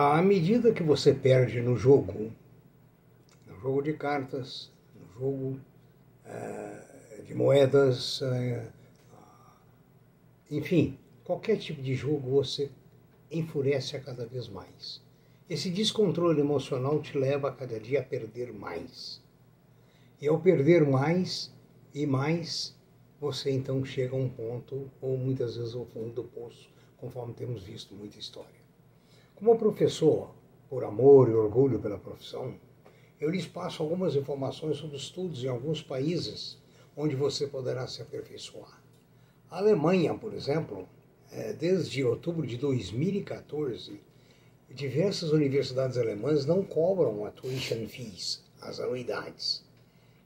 À medida que você perde no jogo, no jogo de cartas, no jogo uh, de moedas, uh, enfim, qualquer tipo de jogo você enfurece a cada vez mais. Esse descontrole emocional te leva a cada dia a perder mais. E ao perder mais e mais, você então chega a um ponto, ou muitas vezes ao fundo do poço, conforme temos visto muita história. Como professor, por amor e orgulho pela profissão, eu lhes passo algumas informações sobre estudos em alguns países onde você poderá se aperfeiçoar. A Alemanha, por exemplo, é, desde outubro de 2014, diversas universidades alemãs não cobram a tuition fees, as anuidades,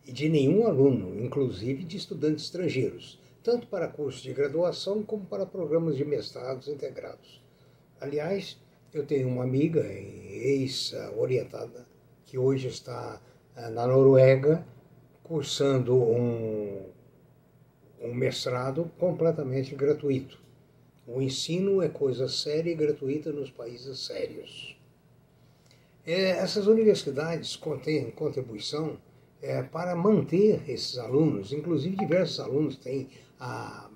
e de nenhum aluno, inclusive de estudantes estrangeiros, tanto para cursos de graduação como para programas de mestrados integrados. Aliás, eu tenho uma amiga, ex-orientada, que hoje está eh, na Noruega, cursando um, um mestrado completamente gratuito. O ensino é coisa séria e gratuita nos países sérios. É, essas universidades contêm contribuição é, para manter esses alunos, inclusive diversos alunos têm a,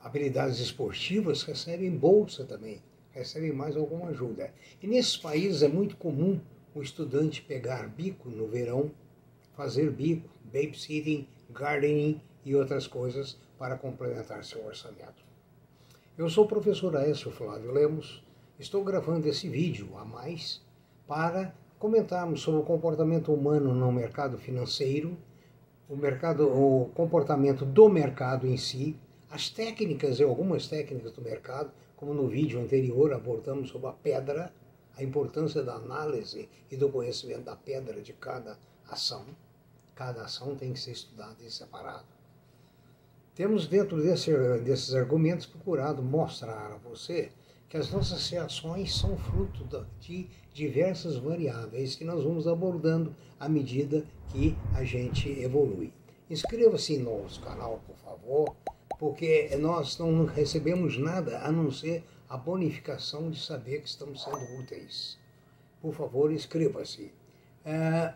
habilidades esportivas, recebem bolsa também recebem mais alguma ajuda. E nesses países é muito comum o estudante pegar bico no verão, fazer bico, babysitting, gardening e outras coisas para complementar seu orçamento. Eu sou o professor Aécio Flávio Lemos, estou gravando esse vídeo a mais para comentarmos sobre o comportamento humano no mercado financeiro, o, mercado, o comportamento do mercado em si, as técnicas e algumas técnicas do mercado, como no vídeo anterior abordamos sobre a pedra, a importância da análise e do conhecimento da pedra de cada ação. Cada ação tem que ser estudada em separado. Temos dentro desse, desses argumentos procurado mostrar a você que as nossas reações são fruto de diversas variáveis que nós vamos abordando à medida que a gente evolui. Inscreva-se no nosso canal, por favor porque nós não recebemos nada a não ser a bonificação de saber que estamos sendo úteis. Por favor, inscreva-se. É,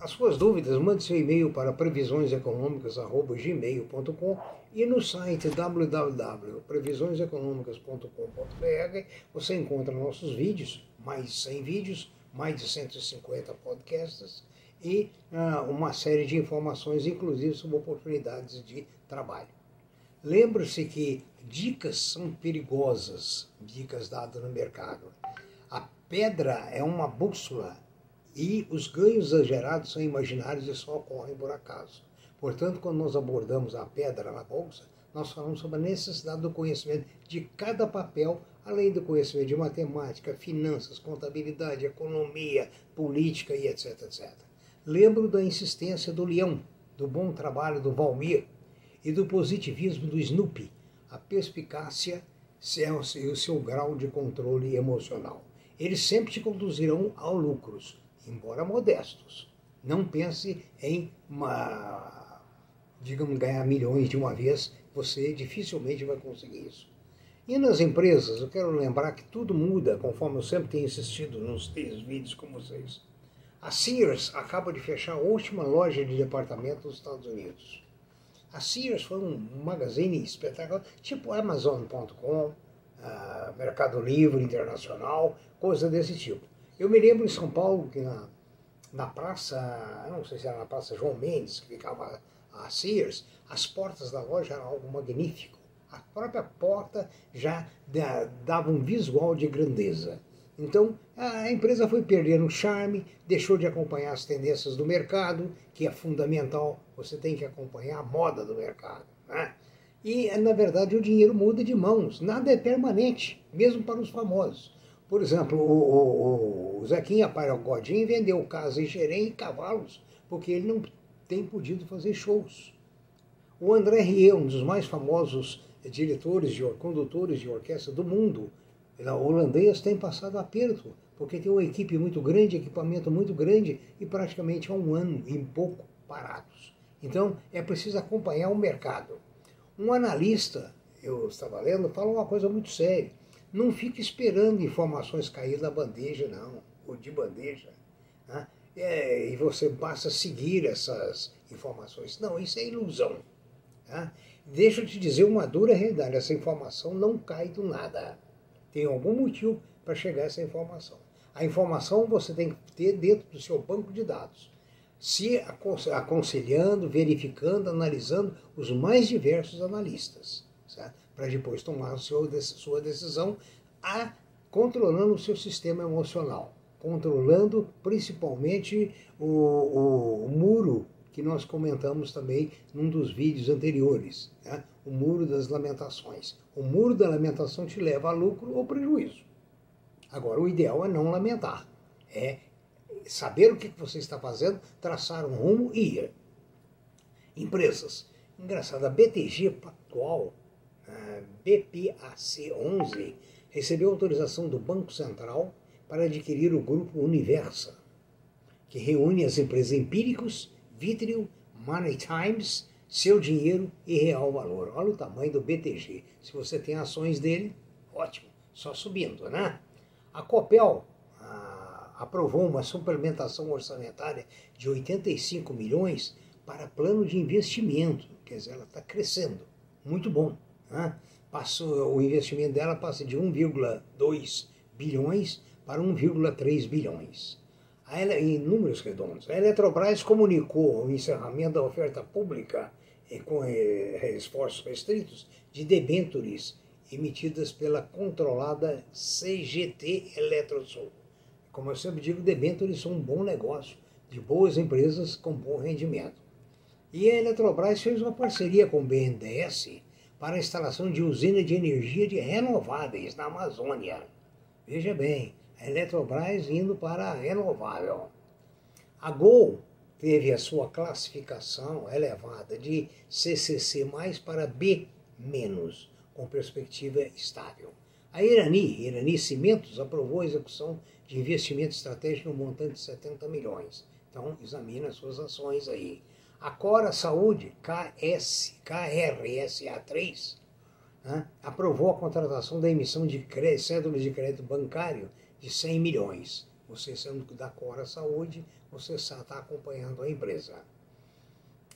as suas dúvidas, mande seu e-mail para previsioneseconômicas.gmail.com e no site www.previsioneseconômicas.com.br você encontra nossos vídeos, mais de 100 vídeos, mais de 150 podcasts e uh, uma série de informações, inclusive sobre oportunidades de trabalho. Lembre-se que dicas são perigosas, dicas dadas no mercado. A pedra é uma bússola e os ganhos gerados são imaginários e só ocorrem por acaso. Portanto, quando nós abordamos a pedra na bolsa, nós falamos sobre a necessidade do conhecimento de cada papel, além do conhecimento de matemática, finanças, contabilidade, economia, política e etc, etc. Lembro da insistência do Leão, do bom trabalho do Valmir e do positivismo do Snoopy, a perspicácia e o seu grau de controle emocional. Eles sempre te conduzirão ao lucros, embora modestos. Não pense em uma, digamos, ganhar milhões de uma vez, você dificilmente vai conseguir isso. E nas empresas, eu quero lembrar que tudo muda, conforme eu sempre tenho insistido nos vídeos com vocês. A Sears acaba de fechar a última loja de departamento dos Estados Unidos. A Sears foi um magazine espetacular, tipo Amazon.com, uh, ah, Mercado Livre Internacional, coisa desse tipo. Eu me lembro em São Paulo que na, na praça, não sei se era na praça João Mendes, que ficava a Sears, as portas da loja eram algo magnífico. A própria porta já dava um visual de grandeza. Então, a empresa foi perdendo o charme, deixou de acompanhar as tendências do mercado, que é fundamental, você tem que acompanhar a moda do mercado. Né? E, na verdade, o dinheiro muda de mãos, nada é permanente, mesmo para os famosos. Por exemplo, o, o, o Zequinha Paragodinho vendeu casa em Xerém e cavalos, porque ele não tem podido fazer shows. O André Rie, um dos mais famosos diretores, de, condutores de orquestra do mundo, o holandês tem passado aperto, porque tem uma equipe muito grande, equipamento muito grande e praticamente há um ano e pouco parados. Então é preciso acompanhar o mercado. Um analista, eu estava lendo, fala uma coisa muito séria. Não fique esperando informações cair da bandeja, não, ou de bandeja. Né? É, e você basta seguir essas informações. Não, isso é ilusão. Tá? Deixa eu te dizer uma dura realidade: essa informação não cai do nada. Tem algum motivo para chegar a essa informação. A informação você tem que ter dentro do seu banco de dados, se aconselhando, verificando, analisando os mais diversos analistas, para depois tomar a sua decisão, a, controlando o seu sistema emocional, controlando principalmente o, o muro que nós comentamos também num dos vídeos anteriores, né? o muro das lamentações. O muro da lamentação te leva a lucro ou prejuízo. Agora, o ideal é não lamentar, é saber o que você está fazendo, traçar um rumo e ir. Empresas. Engraçado, a BTG Pactual, a BPAC 11, recebeu autorização do Banco Central para adquirir o grupo Universa, que reúne as empresas Empíricos, Vitrio, Money Times, Seu Dinheiro e Real Valor. Olha o tamanho do BTG. Se você tem ações dele, ótimo, só subindo, né? A COPEL a, aprovou uma suplementação orçamentária de 85 milhões para plano de investimento, quer dizer, ela está crescendo, muito bom. Né? Passou, o investimento dela passa de 1,2 bilhões para 1,3 bilhões. Em números redondos, a Eletrobras comunicou o encerramento da oferta pública com eh, esforços restritos de debêntures emitidas pela controlada CGT Eletrosul. Como eu sempre digo, debêntures são um bom negócio, de boas empresas com bom rendimento. E a Eletrobras fez uma parceria com o BNDES para a instalação de usina de energia de renováveis na Amazônia. Veja bem, a Eletrobras indo para a renovável. A Gol teve a sua classificação elevada de CCC+, para B- com perspectiva estável. A Irani, Irani Cimentos, aprovou a execução de investimento estratégico no montante de 70 milhões. Então, examine as suas ações aí. A Cora Saúde, KS, KRSA3, né, aprovou a contratação da emissão de cédulas de crédito bancário de 100 milhões. Você sendo da Cora Saúde, você está acompanhando a empresa.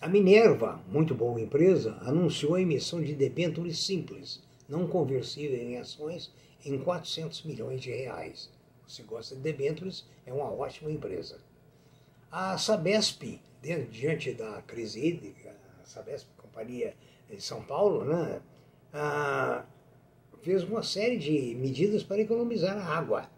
A Minerva, muito boa empresa, anunciou a emissão de debêntures simples, não conversíveis em ações, em 400 milhões de reais. Se gosta de debêntures, é uma ótima empresa. A Sabesp, diante da crise hídrica, a Sabesp, companhia de São Paulo, né, fez uma série de medidas para economizar a água.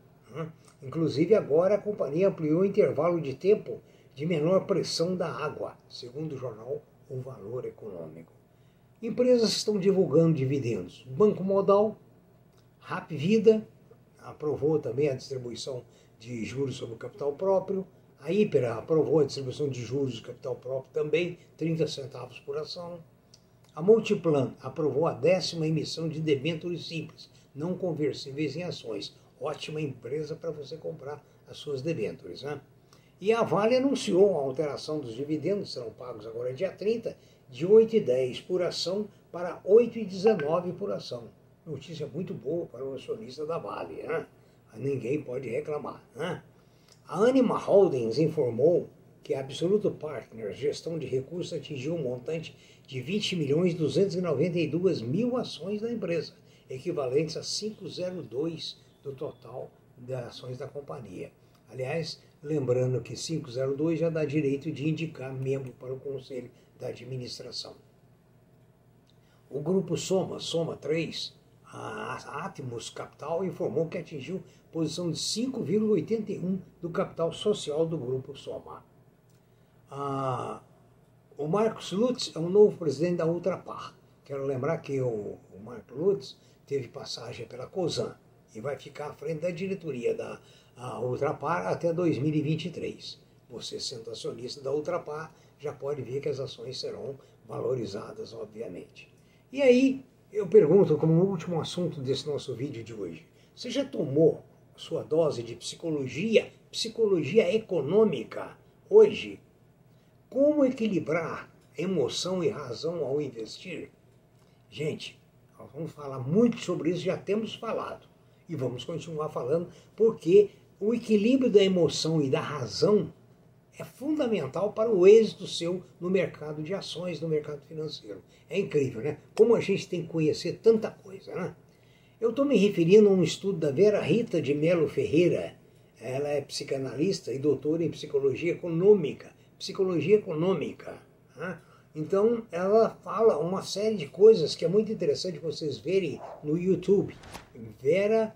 Inclusive, agora a companhia ampliou o intervalo de tempo de menor pressão da água, segundo o jornal O Valor Econômico. Empresas estão divulgando dividendos. Banco Modal, Rap Vida, aprovou também a distribuição de juros sobre o capital próprio. A Hipera aprovou a distribuição de juros de capital próprio também, 30 centavos por ação. A Multiplan aprovou a décima emissão de debêntures simples, não conversíveis em ações. Ótima empresa para você comprar as suas debêntures. Né? E a Vale anunciou a alteração dos dividendos, serão pagos agora dia 30, de 8,10 por ação para 8,19 por ação. Notícia muito boa para o acionista da Vale, né? ninguém pode reclamar. Né? A Anima Holdings informou que a Absoluto Partners Gestão de Recursos atingiu um montante de 20 milhões 292 mil ações da empresa, equivalentes a 502 do total das ações da companhia. Aliás, lembrando que 502 já dá direito de indicar membro para o conselho da administração. O grupo Soma, Soma 3, a Atmos Capital informou que atingiu posição de 5,81 do capital social do grupo Soma. Ah, o Marcos Lutz é o novo presidente da Ultrapar. Quero lembrar que o, o Marcos Lutz teve passagem pela COSAN e vai ficar à frente da diretoria da Ultrapar até 2023. Você, sendo acionista da Ultrapar, já pode ver que as ações serão valorizadas, obviamente. E aí, eu pergunto, como último assunto desse nosso vídeo de hoje, você já tomou sua dose de psicologia, psicologia econômica hoje? Como equilibrar emoção e razão ao investir? Gente, nós vamos falar muito sobre isso, já temos falado. E vamos continuar falando, porque o equilíbrio da emoção e da razão é fundamental para o êxito seu no mercado de ações, no mercado financeiro. É incrível, né? Como a gente tem que conhecer tanta coisa, né? Eu estou me referindo a um estudo da Vera Rita de Melo Ferreira. Ela é psicanalista e doutora em psicologia econômica. Psicologia econômica. Né? Então, ela fala uma série de coisas que é muito interessante vocês verem no YouTube. Vera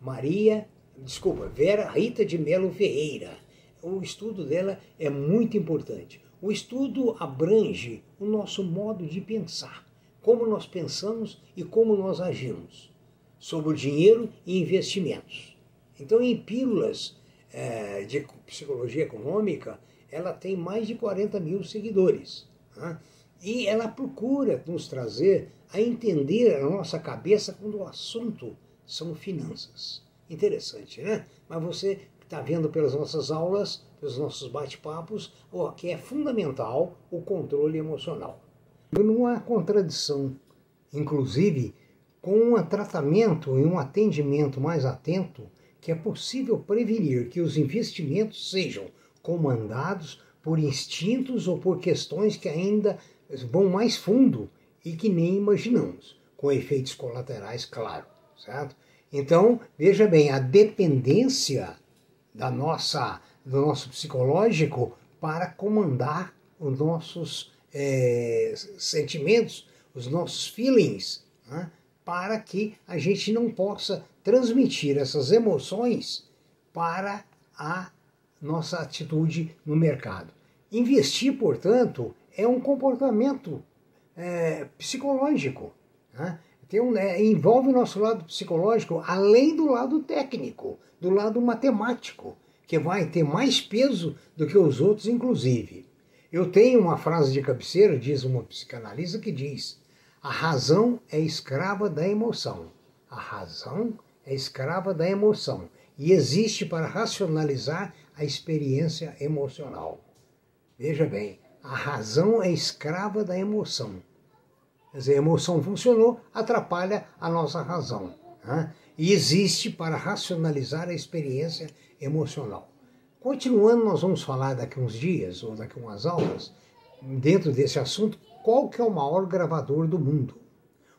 Maria, desculpa, Vera Rita de Melo Ferreira. O estudo dela é muito importante. O estudo abrange o nosso modo de pensar, como nós pensamos e como nós agimos, sobre o dinheiro e investimentos. Então, em pílulas é, de psicologia econômica, ela tem mais de 40 mil seguidores. Né? E ela procura nos trazer a entender a nossa cabeça quando o assunto são finanças. Interessante, né? Mas você está vendo pelas nossas aulas, pelos nossos bate-papos, que é fundamental o controle emocional. Não há contradição, inclusive, com um tratamento e um atendimento mais atento, que é possível prevenir que os investimentos sejam comandados por instintos ou por questões que ainda vão mais fundo e que nem imaginamos, com efeitos colaterais, claro, certo? Então, veja bem, a dependência da nossa, do nosso psicológico para comandar os nossos é, sentimentos, os nossos feelings, né? para que a gente não possa transmitir essas emoções para a nossa atitude no mercado. Investir, portanto, é um comportamento é, psicológico. Né? Tem um, é, envolve o nosso lado psicológico além do lado técnico, do lado matemático, que vai ter mais peso do que os outros, inclusive. Eu tenho uma frase de cabeceira, diz uma psicanalista, que diz: a razão é escrava da emoção. A razão é escrava da emoção e existe para racionalizar a experiência emocional. Veja bem, a razão é escrava da emoção. Quer dizer, a emoção funcionou, atrapalha a nossa razão. Né? E existe para racionalizar a experiência emocional. Continuando, nós vamos falar daqui uns dias, ou daqui umas aulas, dentro desse assunto, qual que é o maior gravador do mundo.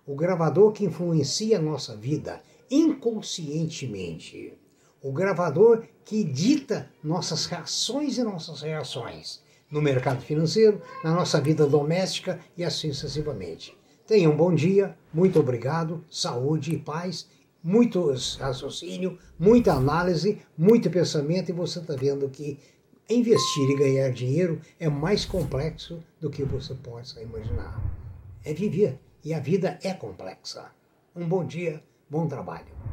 O gravador que influencia a nossa vida inconscientemente o gravador que dita nossas reações e nossas reações no mercado financeiro, na nossa vida doméstica e assim sucessivamente. Tenha um bom dia, muito obrigado, saúde e paz, muito raciocínio, muita análise, muito pensamento e você está vendo que investir e ganhar dinheiro é mais complexo do que você possa imaginar. É viver e a vida é complexa. Um bom dia, bom trabalho.